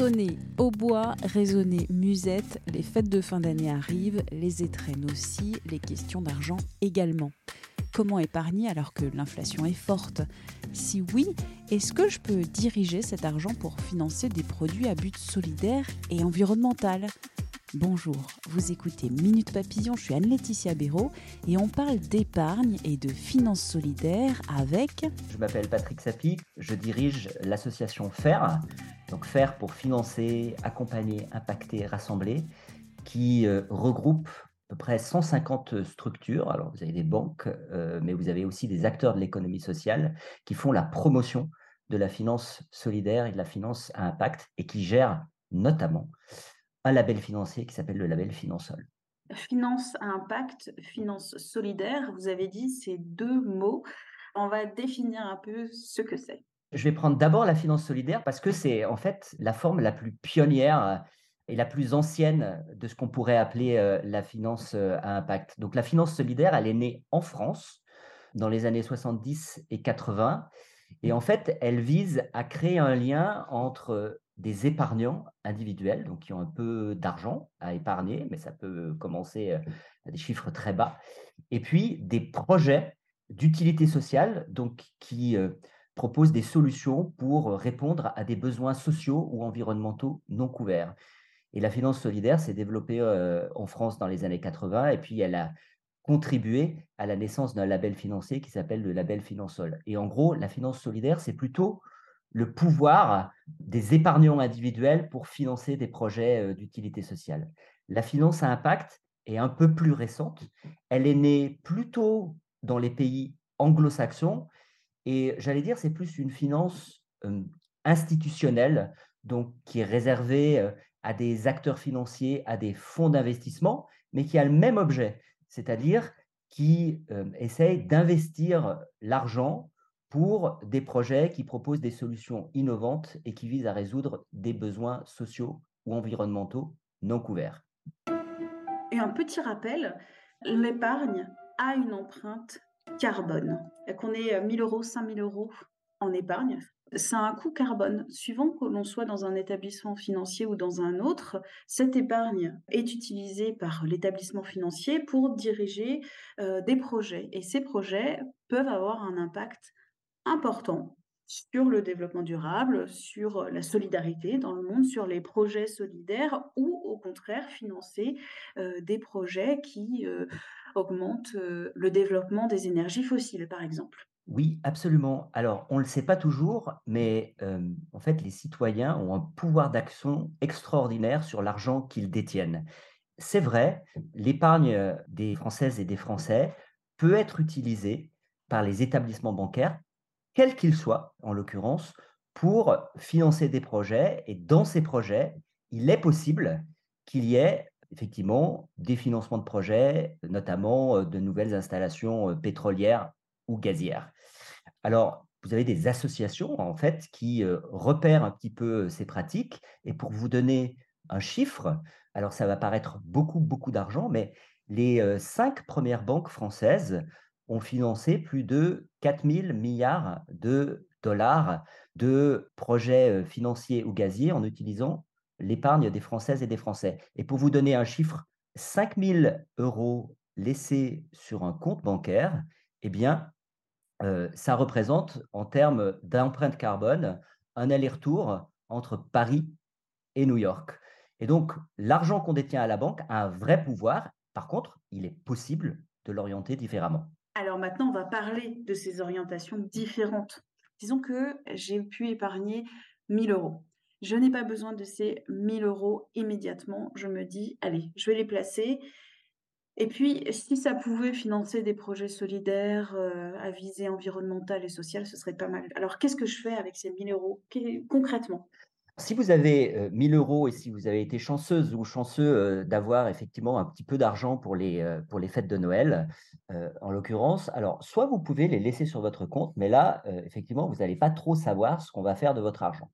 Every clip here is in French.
Sonner, hautbois, résonner, musette, les fêtes de fin d'année arrivent, les étrennes aussi, les questions d'argent également. Comment épargner alors que l'inflation est forte? Si oui, est-ce que je peux diriger cet argent pour financer des produits à but solidaire et environnemental? Bonjour, vous écoutez Minute Papillon, je suis Anne-Laetitia Béraud et on parle d'épargne et de finances solidaires avec... Je m'appelle Patrick Sapi, je dirige l'association FAIR, donc FAIR pour financer, accompagner, impacter, rassembler, qui euh, regroupe peu près 150 structures. Alors, vous avez des banques, euh, mais vous avez aussi des acteurs de l'économie sociale qui font la promotion de la finance solidaire et de la finance à impact et qui gèrent notamment un label financier qui s'appelle le label Finansol. Finance à impact, finance solidaire, vous avez dit ces deux mots. On va définir un peu ce que c'est. Je vais prendre d'abord la finance solidaire parce que c'est en fait la forme la plus pionnière et la plus ancienne de ce qu'on pourrait appeler euh, la finance euh, à impact. Donc la finance solidaire, elle est née en France dans les années 70 et 80. Et en fait, elle vise à créer un lien entre des épargnants individuels, donc qui ont un peu d'argent à épargner, mais ça peut commencer euh, à des chiffres très bas, et puis des projets d'utilité sociale, donc qui proposent des solutions pour répondre à des besoins sociaux ou environnementaux non couverts. Et la finance solidaire s'est développée euh, en France dans les années 80 et puis elle a contribué à la naissance d'un label financier qui s'appelle le label Finansol. Et en gros, la finance solidaire, c'est plutôt le pouvoir des épargnants individuels pour financer des projets euh, d'utilité sociale. La finance à impact est un peu plus récente. Elle est née plutôt dans les pays anglo-saxons et j'allais dire c'est plus une finance institutionnelle donc qui est réservée à des acteurs financiers, à des fonds d'investissement, mais qui a le même objet, c'est-à-dire qui essaye d'investir l'argent pour des projets qui proposent des solutions innovantes et qui visent à résoudre des besoins sociaux ou environnementaux non couverts. Et un petit rappel, l'épargne a une empreinte carbone. Qu'on ait 1000 euros, 5000 euros en épargne, ça a un coût carbone. Suivant que l'on soit dans un établissement financier ou dans un autre, cette épargne est utilisée par l'établissement financier pour diriger euh, des projets. Et ces projets peuvent avoir un impact important sur le développement durable, sur la solidarité dans le monde, sur les projets solidaires ou au contraire financer euh, des projets qui euh, augmentent le développement des énergies fossiles, par exemple. Oui, absolument. Alors, on ne le sait pas toujours, mais en fait, les citoyens ont un pouvoir d'action extraordinaire sur l'argent qu'ils détiennent. C'est vrai, l'épargne des Françaises et des Français peut être utilisée par les établissements bancaires, quels qu'ils soient, en l'occurrence, pour financer des projets. Et dans ces projets, il est possible qu'il y ait effectivement des financements de projets, notamment de nouvelles installations pétrolières ou gazières. Alors, vous avez des associations, en fait, qui repèrent un petit peu ces pratiques. Et pour vous donner un chiffre, alors ça va paraître beaucoup, beaucoup d'argent, mais les cinq premières banques françaises ont financé plus de 4 000 milliards de dollars de projets financiers ou gaziers en utilisant l'épargne des Françaises et des Français. Et pour vous donner un chiffre, 5 000 euros laissés sur un compte bancaire, eh bien, ça représente en termes d'empreinte carbone un aller-retour entre Paris et New York. Et donc, l'argent qu'on détient à la banque a un vrai pouvoir. Par contre, il est possible de l'orienter différemment. Alors maintenant, on va parler de ces orientations différentes. Disons que j'ai pu épargner 1000 euros. Je n'ai pas besoin de ces 1000 euros immédiatement. Je me dis, allez, je vais les placer Et puis, si ça pouvait financer des projets solidaires euh, à visée environnementale et sociale, ce serait pas mal. Alors, qu'est-ce que je fais avec ces 1000 euros? Concrètement? Si vous avez 1000 euros et si vous avez été chanceuse ou chanceux d'avoir effectivement un petit peu d'argent pour les, pour les fêtes de Noël, en l'occurrence, alors soit vous pouvez les laisser sur votre compte, mais là, effectivement, vous n'allez pas trop savoir ce qu'on va faire de votre argent.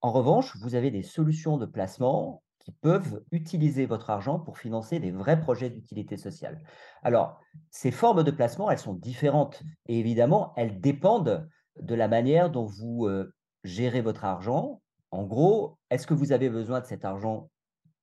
En revanche, vous avez des solutions de placement qui peuvent utiliser votre argent pour financer des vrais projets d'utilité sociale. Alors, ces formes de placement, elles sont différentes et évidemment, elles dépendent de la manière dont vous gérez votre argent, en gros, est-ce que vous avez besoin de cet argent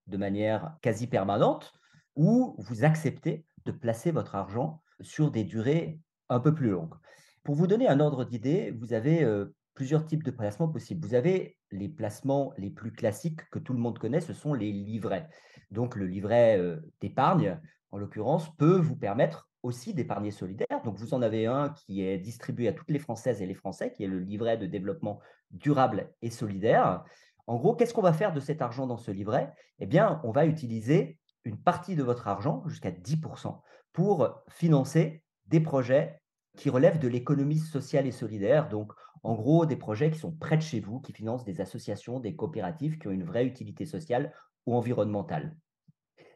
de manière quasi permanente ou vous acceptez de placer votre argent sur des durées un peu plus longues? Pour vous donner un ordre d'idée, vous avez plusieurs types de placements possibles. Vous avez les placements les plus classiques que tout le monde connaît, ce sont les livrets. Donc le livret d'épargne, en l'occurrence, peut vous permettre aussi d'épargner solidaire. Donc, vous en avez un qui est distribué à toutes les Françaises et les Français, qui est le livret de développement durable et solidaire. En gros, qu'est-ce qu'on va faire de cet argent dans ce livret? Eh bien, on va utiliser une partie de votre argent, jusqu'à 10%, pour financer des projets qui relèvent de l'économie sociale et solidaire. Donc, en gros, des projets qui sont près de chez vous, qui financent des associations, des coopératives qui ont une vraie utilité sociale ou environnementale.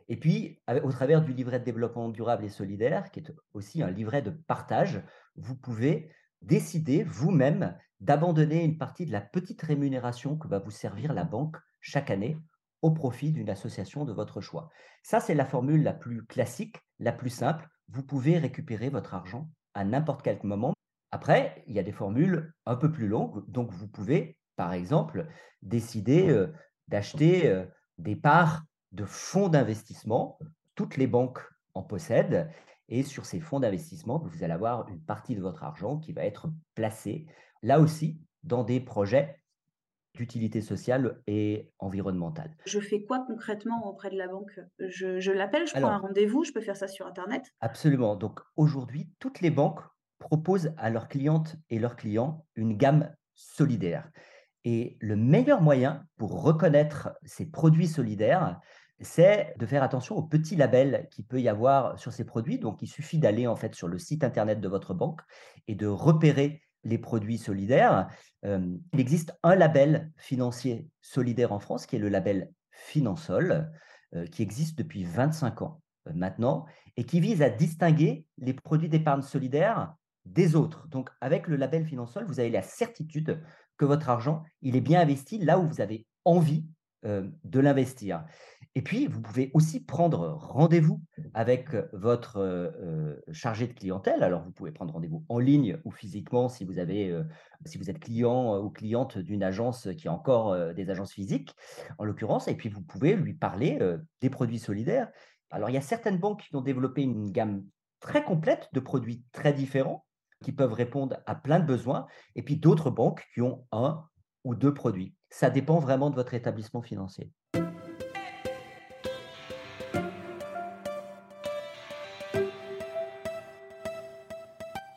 Et puis, au travers du livret de développement durable et solidaire, qui est aussi un livret de partage, vous pouvez décider vous-même d'abandonner une partie de la petite rémunération que va vous servir la banque chaque année au profit d'une association de votre choix. Ça, c'est la formule la plus classique, la plus simple. Vous pouvez récupérer votre argent à n'importe quel moment. Après, il y a des formules un peu plus longues. Donc, vous pouvez, par exemple, décider euh, d'acheter euh, des parts de fonds d'investissement. Toutes les banques en possèdent. Et sur ces fonds d'investissement, vous allez avoir une partie de votre argent qui va être placée, là aussi, dans des projets d'utilité sociale et environnementale. Je fais quoi concrètement auprès de la banque? Je, l'appelle, je prends un rendez-vous, je peux faire ça sur Internet? Absolument. Donc aujourd'hui, toutes les banques proposent à leurs clientes et leurs clients une gamme solidaire. Et le meilleur moyen pour reconnaître ces produits solidaires, c'est de faire attention aux petits labels qu'il peut y avoir sur ces produits. Donc, il suffit d'aller en fait sur le site internet de votre banque et de repérer les produits solidaires. il existe un label financier solidaire en France qui est le label Finansol, qui existe depuis 25 ans maintenant et qui vise à distinguer les produits d'épargne solidaire des autres. Donc, avec le label Finansol, vous avez la certitude que votre argent, il est bien investi là où vous avez envie de l'investir. Et puis, vous pouvez aussi prendre rendez-vous avec votre chargé de clientèle. Alors, vous pouvez prendre rendez-vous en ligne ou physiquement si vous, avez, si vous êtes client ou cliente d'une agence qui a encore des agences physiques, en l'occurrence. Et puis, vous pouvez lui parler des produits solidaires. Alors, il y a certaines banques qui ont développé une gamme très complète de produits très différents qui peuvent répondre à plein de besoins. Et puis, d'autres banques qui ont un ou deux produits. Ça dépend vraiment de votre établissement financier.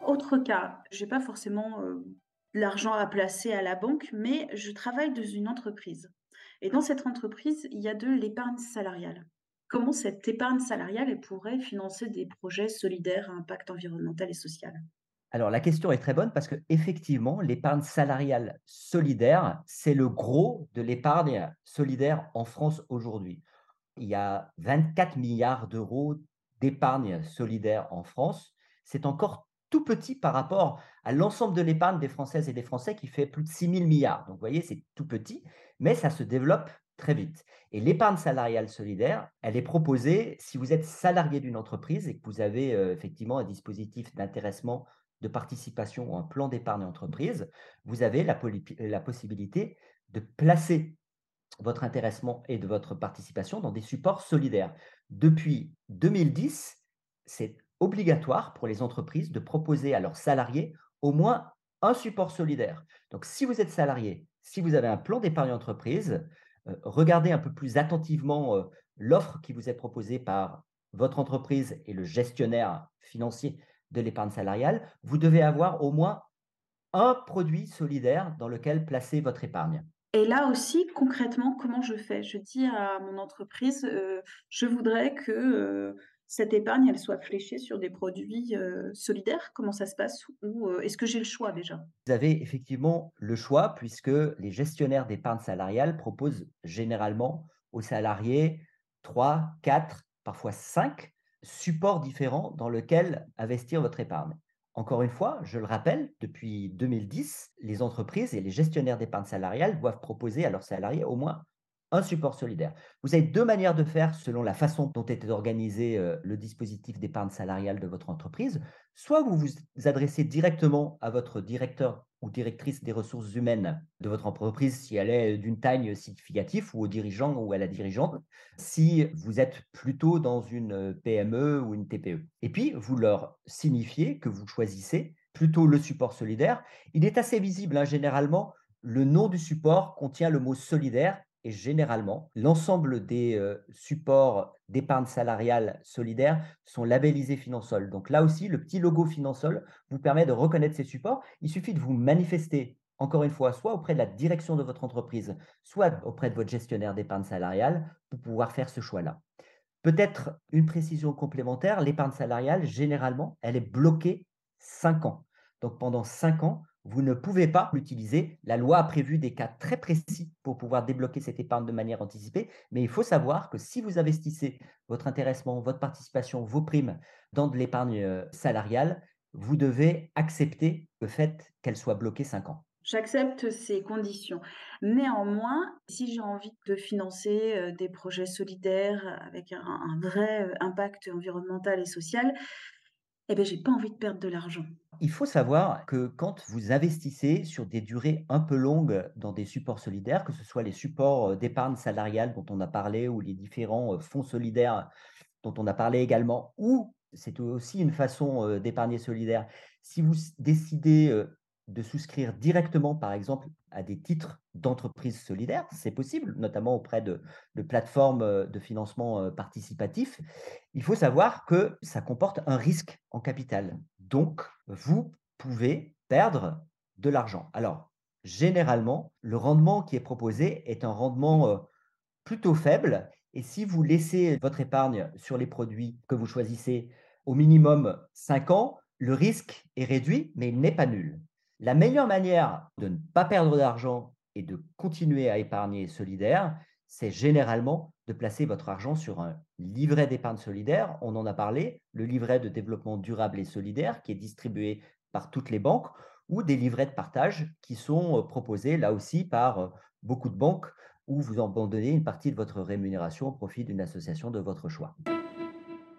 autre cas, je n'ai pas forcément l'argent à placer à la banque, mais je travaille dans une entreprise. Et dans cette entreprise, il y a de l'épargne salariale. Comment cette épargne salariale pourrait financer des projets solidaires à impact environnemental et social? Alors la question est très bonne parce que effectivement, l'épargne salariale solidaire, c'est le gros de l'épargne solidaire en France aujourd'hui. Il y a 24 milliards d'euros d'épargne solidaire en France. C'est encore tout petit par rapport à l'ensemble de l'épargne des Françaises et des Français qui fait plus de 6 000 milliards. Donc, vous voyez, c'est tout petit, mais ça se développe très vite. Et l'épargne salariale solidaire, elle est proposée si vous êtes salarié d'une entreprise et que vous avez euh, effectivement un dispositif d'intéressement, de participation ou un plan d'épargne entreprise, vous avez la, la possibilité de placer votre intéressement et de votre participation dans des supports solidaires. Depuis 2010, c'est obligatoire pour les entreprises de proposer à leurs salariés au moins un support solidaire. Donc, si vous êtes salarié, si vous avez un plan d'épargne entreprise, euh, regardez un peu plus attentivement euh, l'offre qui vous est proposée par votre entreprise et le gestionnaire financier de l'épargne salariale. Vous devez avoir au moins un produit solidaire dans lequel placer votre épargne. Et là aussi, concrètement, comment je fais? Je dis à mon entreprise, euh, je voudrais que cette épargne, elle soit fléchée sur des produits euh, solidaires Comment ça se passe? Ou euh, est-ce que j'ai le choix déjà? Vous avez effectivement le choix puisque les gestionnaires d'épargne salariale proposent généralement aux salariés 3, 4, parfois 5 supports différents dans lesquels investir votre épargne. Encore une fois, je le rappelle, depuis 2010, les entreprises et les gestionnaires d'épargne salariale doivent proposer à leurs salariés au moins un support solidaire. Vous avez deux manières de faire selon la façon dont est organisé euh, le dispositif d'épargne salariale de votre entreprise. Soit vous vous adressez directement à votre directeur directrice des ressources humaines de votre entreprise si elle est d'une taille significative ou au dirigeant ou à la dirigeante si vous êtes plutôt dans une PME ou une TPE. Et puis, vous leur signifiez que vous choisissez plutôt le support solidaire. Il est assez visible, hein, généralement, le nom du support contient le mot solidaire et généralement, l'ensemble des euh, supports d'épargne salariale solidaire sont labellisés Finansol. Donc là aussi, le petit logo Finansol vous permet de reconnaître ces supports. Il suffit de vous manifester, encore une fois, soit auprès de la direction de votre entreprise, soit auprès de votre gestionnaire d'épargne salariale pour pouvoir faire ce choix-là. Peut-être une précision complémentaire, l'épargne salariale, généralement, elle est bloquée 5 ans. Donc pendant 5 ans, vous ne pouvez pas l'utiliser. La loi a prévu des cas très précis pour pouvoir débloquer cette épargne de manière anticipée, mais il faut savoir que si vous investissez votre intéressement, votre participation, vos primes dans de l'épargne euh, salariale, vous devez accepter le fait qu'elle soit bloquée 5 ans. J'accepte ces conditions. Néanmoins, si j'ai envie de financer euh, des projets solidaires avec un, vrai euh, impact environnemental et social, eh bien, j'ai pas envie de perdre de l'argent. Il faut savoir que quand vous investissez sur des durées un peu longues dans des supports solidaires, que ce soit les supports euh, d'épargne salariale dont on a parlé ou les différents euh, fonds solidaires dont on a parlé également, ou c'est aussi une façon euh, d'épargner solidaire, si vous décidez de souscrire directement, par exemple, à des titres d'entreprise solidaire, c'est possible, notamment auprès de, plateformes euh, de financement euh, participatif. Il faut savoir que ça comporte un risque en capital. Donc, vous pouvez perdre de l'argent. Alors, généralement, le rendement qui est proposé est un rendement euh, plutôt faible. Et si vous laissez votre épargne sur les produits que vous choisissez au minimum 5 ans, le risque est réduit, mais il n'est pas nul. La meilleure manière de ne pas perdre d'argent et de continuer à épargner solidaire, c'est généralement de placer votre argent sur un livret d'épargne solidaire. On en a parlé, le livret de développement durable et solidaire qui est distribué par toutes les banques ou des livrets de partage qui sont euh, proposés là aussi par euh, beaucoup de banques où vous abandonnez une partie de votre rémunération au profit d'une association de votre choix.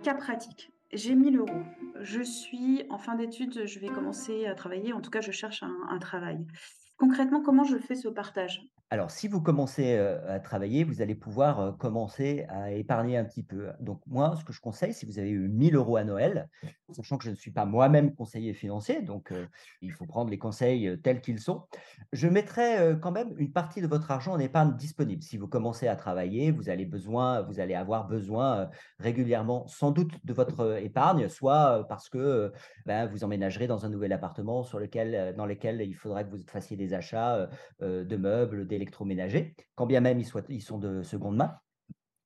Cas pratique. J'ai 1000 euros. Je suis en fin d'études, je vais commencer à travailler. En tout cas, je cherche un, travail. Concrètement, comment je fais ce partage? Alors, si vous commencez à travailler, vous allez pouvoir commencer à épargner un petit peu. Donc, moi, ce que je conseille, si vous avez eu 1000 euros à Noël, sachant que je ne suis pas moi-même conseiller financier, donc il faut prendre les conseils tels qu'ils sont, je mettrai quand même une partie de votre argent en épargne disponible. Si vous commencez à travailler, vous allez, besoin, vous allez avoir besoin régulièrement, sans doute, de votre épargne, soit parce que ben, vous emménagerez dans un nouvel appartement sur lequel, dans lequel il faudra que vous fassiez des achats de meubles, des électroménagers, quand bien même ils sont de seconde main.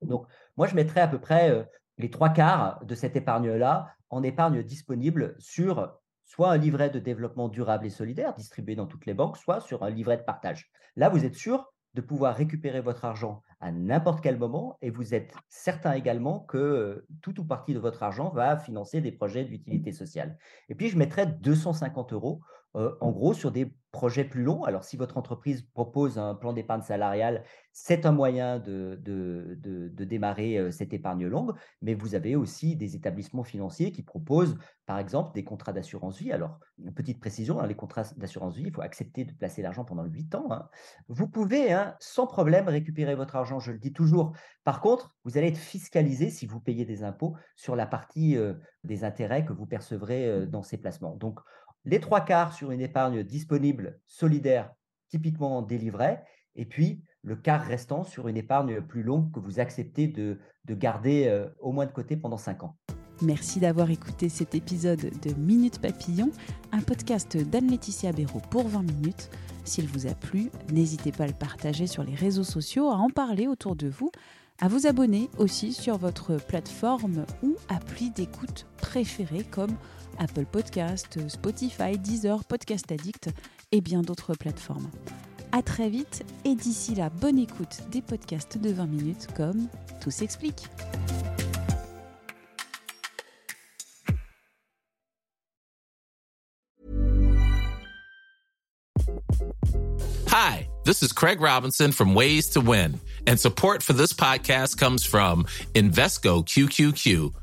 Donc, moi, je mettrais à peu près euh, les trois quarts de cette épargne-là en épargne disponible sur soit un livret de développement durable et solidaire distribué dans toutes les banques, soit sur un livret de partage. Là, vous êtes sûr de pouvoir récupérer votre argent à n'importe quel moment et vous êtes certain également que euh, tout ou partie de votre argent va financer des projets d'utilité sociale. Et puis, je mettrais 250 euros euh, en gros sur des projets plus longs. Alors, si votre entreprise propose un plan d'épargne salariale, c'est un moyen de, de, démarrer euh, cette épargne longue, mais vous avez aussi des établissements financiers qui proposent, par exemple, des contrats d'assurance vie. Alors, une petite précision, hein, les contrats d'assurance vie, il faut accepter de placer l'argent pendant 8 ans. Hein. Vous pouvez, hein, sans problème, récupérer votre argent, je le dis toujours. Par contre, vous allez être fiscalisé si vous payez des impôts sur la partie euh, des intérêts que vous percevrez dans ces placements. Donc, les trois quarts sur une épargne disponible, solidaire, typiquement délivrée, et puis le quart restant sur une épargne plus longue que vous acceptez de, garder euh, au moins de côté pendant cinq ans. Merci d'avoir écouté cet épisode de Minute Papillon, un podcast d'Anne-Laetitia Béraud pour 20 minutes. S'il vous a plu, n'hésitez pas à le partager sur les réseaux sociaux, à en parler autour de vous à vous abonner aussi sur votre plateforme ou appli d'écoute préférée comme Apple Podcast, Spotify, Deezer, Podcast Addict et bien d'autres plateformes. À très vite et d'ici là, bonne écoute des podcasts de 20 minutes comme Tout s'explique. Hi, this is Craig Robinson from Ways to Win, and support for this podcast comes from Invesco QQQ